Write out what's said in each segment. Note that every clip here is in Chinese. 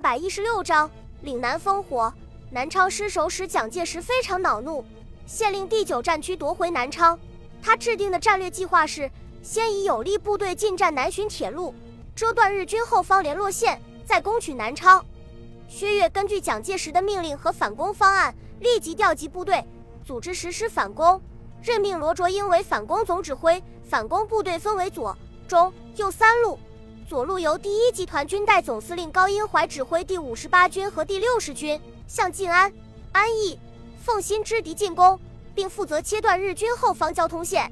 百一十六章岭南烽火。南昌失守使蒋介石非常恼怒，限令第九战区夺回南昌。他制定的战略计划是：先以有力部队进占南浔铁路，遮断日军后方联络线，再攻取南昌。薛岳根据蒋介石的命令和反攻方案，立即调集部队，组织实施反攻，任命罗卓英为反攻总指挥。反攻部队分为左、中、右三路。左路由第一集团军代总司令高英怀指挥第五十八军和第六十军向晋安、安义、奉新之敌进攻，并负责切断日军后方交通线。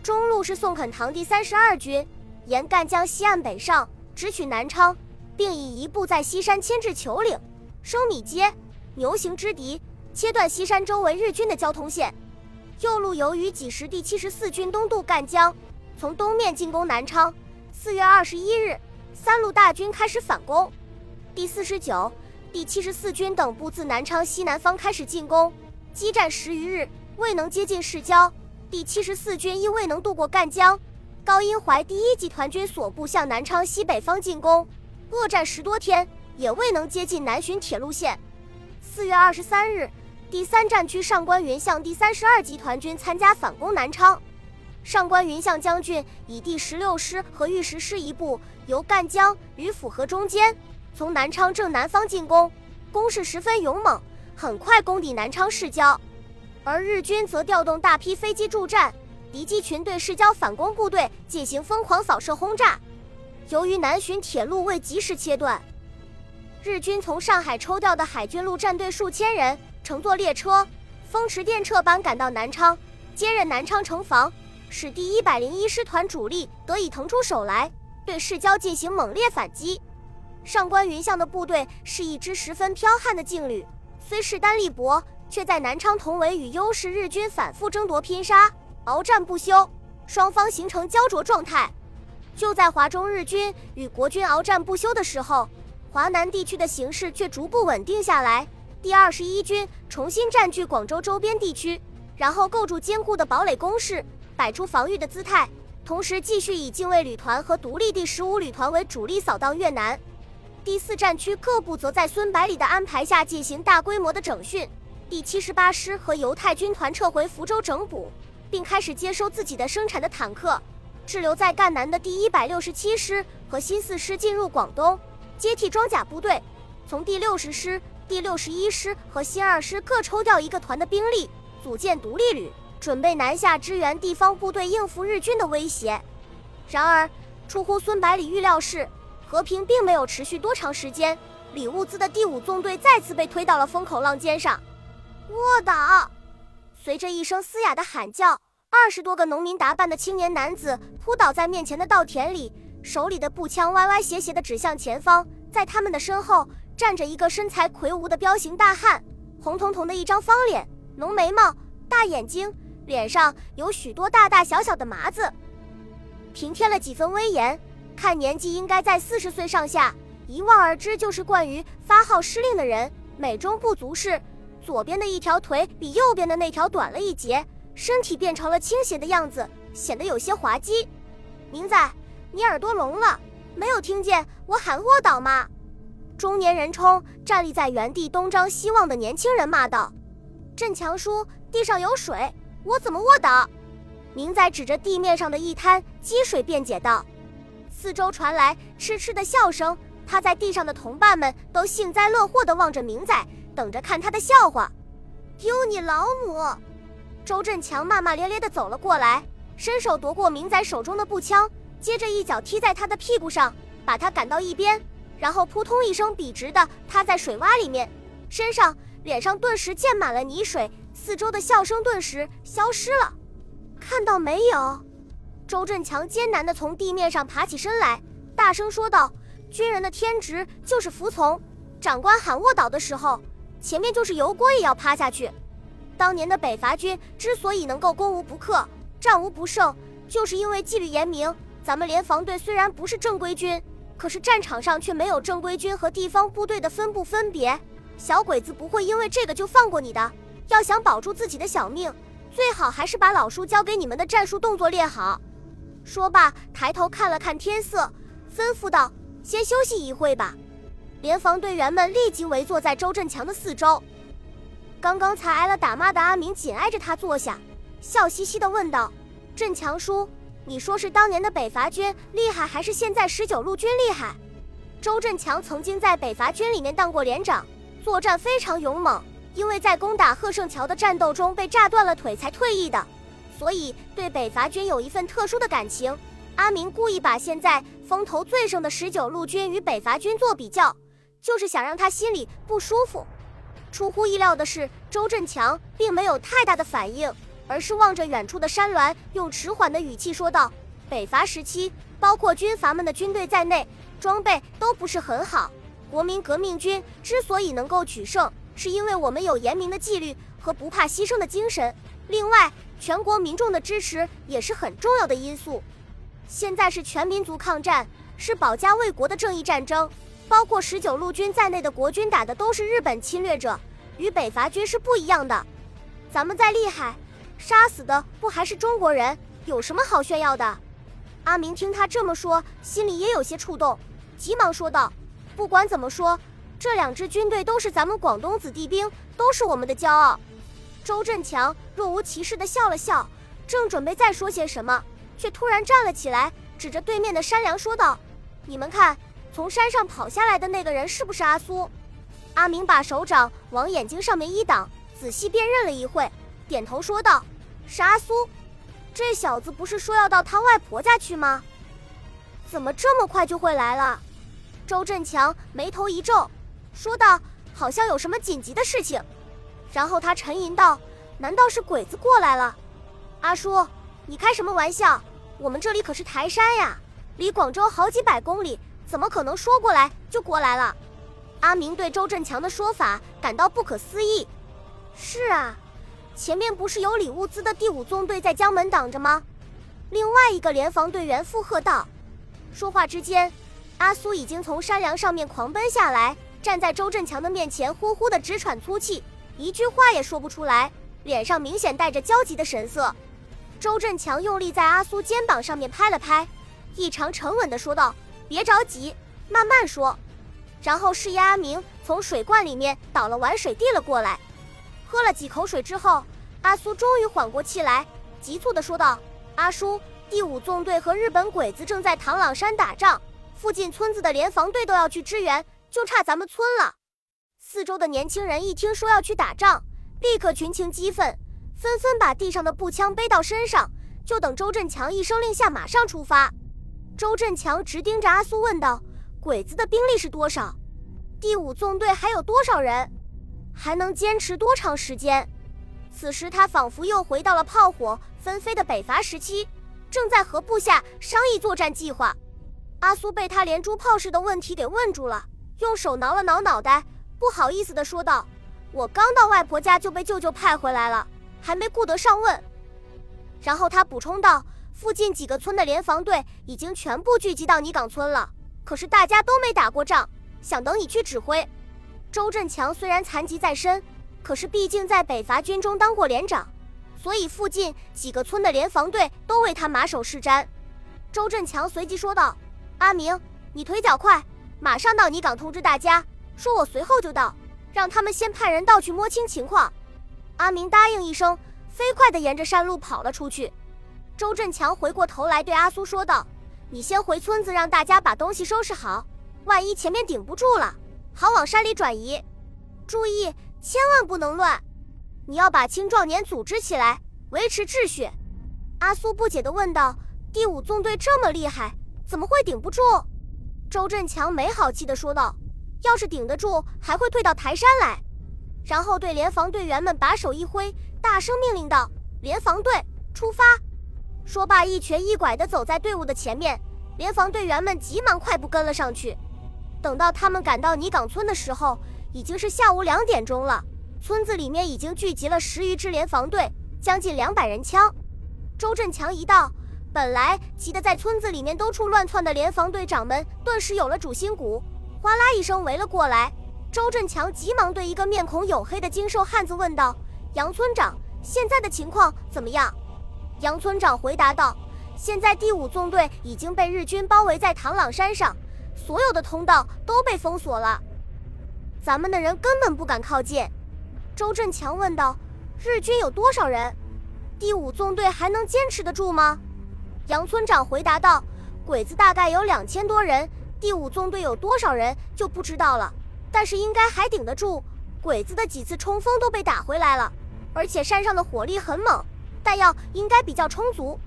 中路是宋肯堂第三十二军，沿赣江西岸北上，直取南昌，并以一部在西山牵制裘岭、收米街、牛行之敌，切断西山周围日军的交通线。右路由于几十第七十四军东渡赣江，从东面进攻南昌。四月二十一日，三路大军开始反攻。第四十九、第七十四军等部自南昌西南方开始进攻，激战十余日，未能接近市郊。第七十四军因未能渡过赣江，高英怀第一集团军所部向南昌西北方进攻，恶战十多天，也未能接近南浔铁路线。四月二十三日。第三战区上官云相第三十二集团军参加反攻南昌，上官云相将军以第十六师和御十师一部由赣江与府河中间，从南昌正南方进攻，攻势十分勇猛，很快攻抵南昌市郊。而日军则调动大批飞机助战，敌机群对市郊反攻部队进行疯狂扫射轰炸。由于南浔铁路未及时切断，日军从上海抽调的海军陆战队数千人。乘坐列车，风驰电掣般赶到南昌，接任南昌城防，使第一百零一师团主力得以腾出手来，对市郊进行猛烈反击。上官云相的部队是一支十分剽悍的劲旅，虽势单力薄，却在南昌同围与优势日军反复争夺拼杀，鏖战不休，双方形成胶着状态。就在华中日军与国军鏖战不休的时候，华南地区的形势却逐步稳定下来。第二十一军重新占据广州周边地区，然后构筑坚固的堡垒工事，摆出防御的姿态，同时继续以禁卫旅团和独立第十五旅团为主力扫荡越南。第四战区各部则在孙百里的安排下进行大规模的整训。第七十八师和犹太军团撤回福州整补，并开始接收自己的生产的坦克。滞留在赣南的第一百六十七师和新四师进入广东，接替装甲部队。从第六十师。第六十一师和新二师各抽调一个团的兵力，组建独立旅，准备南下支援地方部队，应付日军的威胁。然而，出乎孙百里预料是，和平并没有持续多长时间。李物资的第五纵队再次被推到了风口浪尖上。卧倒！随着一声嘶哑的喊叫，二十多个农民打扮的青年男子扑倒在面前的稻田里，手里的步枪歪歪斜斜地指向前方。在他们的身后。站着一个身材魁梧的彪形大汉，红彤彤的一张方脸，浓眉毛，大眼睛，脸上有许多大大小小的麻子，平添了几分威严。看年纪应该在四十岁上下，一望而知就是惯于发号施令的人。美中不足是，左边的一条腿比右边的那条短了一截，身体变成了倾斜的样子，显得有些滑稽。明仔，你耳朵聋了，没有听见我喊卧倒吗？中年人冲站立在原地东张西望的年轻人骂道：“镇强叔，地上有水，我怎么卧倒？”明仔指着地面上的一滩积水辩解道。四周传来嗤嗤的笑声，趴在地上的同伴们都幸灾乐祸地望着明仔，等着看他的笑话。丢你老母！周振强骂骂咧咧地走了过来，伸手夺过明仔手中的步枪，接着一脚踢在他的屁股上，把他赶到一边。然后扑通一声，笔直的趴在水洼里面，身上、脸上顿时溅满了泥水，四周的笑声顿时消失了。看到没有？周振强艰难地从地面上爬起身来，大声说道：“军人的天职就是服从，长官喊卧倒的时候，前面就是油锅也要趴下去。当年的北伐军之所以能够攻无不克、战无不胜，就是因为纪律严明。咱们联防队虽然不是正规军。”可是战场上却没有正规军和地方部队的分布分别，小鬼子不会因为这个就放过你的。要想保住自己的小命，最好还是把老叔教给你们的战术动作练好。说罢，抬头看了看天色，吩咐道：“先休息一会吧。”联防队员们立即围坐在周振强的四周。刚刚才挨了打骂的阿明紧挨着他坐下，笑嘻嘻地问道：“振强叔，你说是当年的北伐军厉害，还是现在十九路军厉害？”周振强曾经在北伐军里面当过连长，作战非常勇猛，因为在攻打贺胜桥的战斗中被炸断了腿才退役的，所以对北伐军有一份特殊的感情。阿明故意把现在风头最盛的十九路军与北伐军做比较，就是想让他心里不舒服。出乎意料的是，周振强并没有太大的反应，而是望着远处的山峦，用迟缓的语气说道：“北伐时期，包括军阀们的军队在内，装备都不是很好。国民革命军之所以能够取胜，是因为我们有严明的纪律和不怕牺牲的精神。另外，全国民众的支持也是很重要的因素。”现在是全民族抗战，是保家卫国的正义战争。包括十九路军在内的国军打的都是日本侵略者，与北伐军是不一样的。咱们再厉害，杀死的不还是中国人？有什么好炫耀的？阿明听他这么说，心里也有些触动，急忙说道：“不管怎么说，这两支军队都是咱们广东子弟兵，都是我们的骄傲。”周振强若无其事地笑了笑，正准备再说些什么。却突然站了起来，指着对面的山梁说道：“你们看，从山上跑下来的那个人是不是阿苏？”阿明把手掌往眼睛上面一挡，仔细辨认了一会，点头说道：“是阿苏。这小子不是说要到他外婆家去吗？怎么这么快就会来了？”周振强眉头一皱，说道：“好像有什么紧急的事情。”然后他沉吟道：“难道是鬼子过来了？”阿叔，你开什么玩笑？我们这里可是台山呀，离广州好几百公里，怎么可能说过来就过来了？阿明对周振强的说法感到不可思议。是啊，前面不是有李物资的第五纵队在江门挡着吗？另外一个联防队员附和道。说话之间，阿苏已经从山梁上面狂奔下来，站在周振强的面前，呼呼的直喘粗气，一句话也说不出来，脸上明显带着焦急的神色。周振强用力在阿苏肩膀上面拍了拍，异常沉稳地说道：“别着急，慢慢说。”然后示意阿明从水罐里面倒了碗水递了过来。喝了几口水之后，阿苏终于缓过气来，急促地说道：“阿叔，第五纵队和日本鬼子正在唐朗山打仗，附近村子的联防队都要去支援，就差咱们村了。”四周的年轻人一听说要去打仗，立刻群情激愤。纷纷把地上的步枪背到身上，就等周振强一声令下，马上出发。周振强直盯着阿苏问道：“鬼子的兵力是多少？第五纵队还有多少人？还能坚持多长时间？”此时他仿佛又回到了炮火纷飞的北伐时期，正在和部下商议作战计划。阿苏被他连珠炮似的问题给问住了，用手挠了挠脑袋，不好意思地说道：“我刚到外婆家就被舅舅派回来了。”还没顾得上问，然后他补充道：“附近几个村的联防队已经全部聚集到泥岗村了，可是大家都没打过仗，想等你去指挥。”周振强虽然残疾在身，可是毕竟在北伐军中当过连长，所以附近几个村的联防队都为他马首是瞻。周振强随即说道：“阿明，你腿脚快，马上到泥岗通知大家，说我随后就到，让他们先派人到去摸清情况。”阿明答应一声，飞快地沿着山路跑了出去。周振强回过头来对阿苏说道：“你先回村子，让大家把东西收拾好，万一前面顶不住了，好往山里转移。注意，千万不能乱。你要把青壮年组织起来，维持秩序。”阿苏不解地问道：“第五纵队这么厉害，怎么会顶不住？”周振强没好气地说道：“要是顶得住，还会退到台山来。”然后对联防队员们把手一挥，大声命令道：“联防队出发！”说罢，一瘸一拐地走在队伍的前面。联防队员们急忙快步跟了上去。等到他们赶到泥岗村的时候，已经是下午两点钟了。村子里面已经聚集了十余支联防队，将近两百人枪。周振强一到，本来急得在村子里面兜处乱窜的联防队长们，顿时有了主心骨，哗啦一声围了过来。周振强急忙对一个面孔黝黑的精瘦汉子问道：“杨村长，现在的情况怎么样？”杨村长回答道：“现在第五纵队已经被日军包围在唐朗山上，所有的通道都被封锁了，咱们的人根本不敢靠近。周振强问道：“日军有多少人？第五纵队还能坚持得住吗？”杨村长回答道：“鬼子大概有两千多人，第五纵队有多少人就不知道了，但是应该还顶得住。鬼子的几次冲锋都被打回来了，而且山上的火力很猛，弹药应该比较充足。”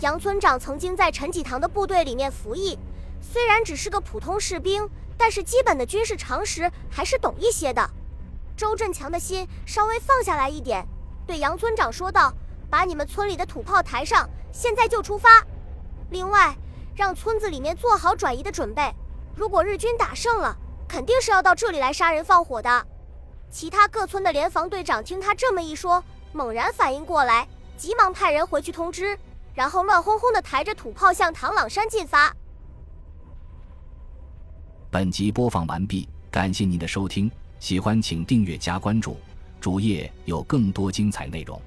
杨村长曾经在陈济棠的部队里面服役，虽然只是个普通士兵，但是基本的军事常识还是懂一些的。周振强的心稍微放下来一点，对杨村长说道：“把你们村里的土炮抬上。”现在就出发。另外，让村子里面做好转移的准备。如果日军打胜了，肯定是要到这里来杀人放火的。其他各村的联防队长听他这么一说，猛然反应过来，急忙派人回去通知，然后乱哄哄的抬着土炮向唐朗山进发。本集播放完毕，感谢您的收听，喜欢请订阅加关注，主页有更多精彩内容。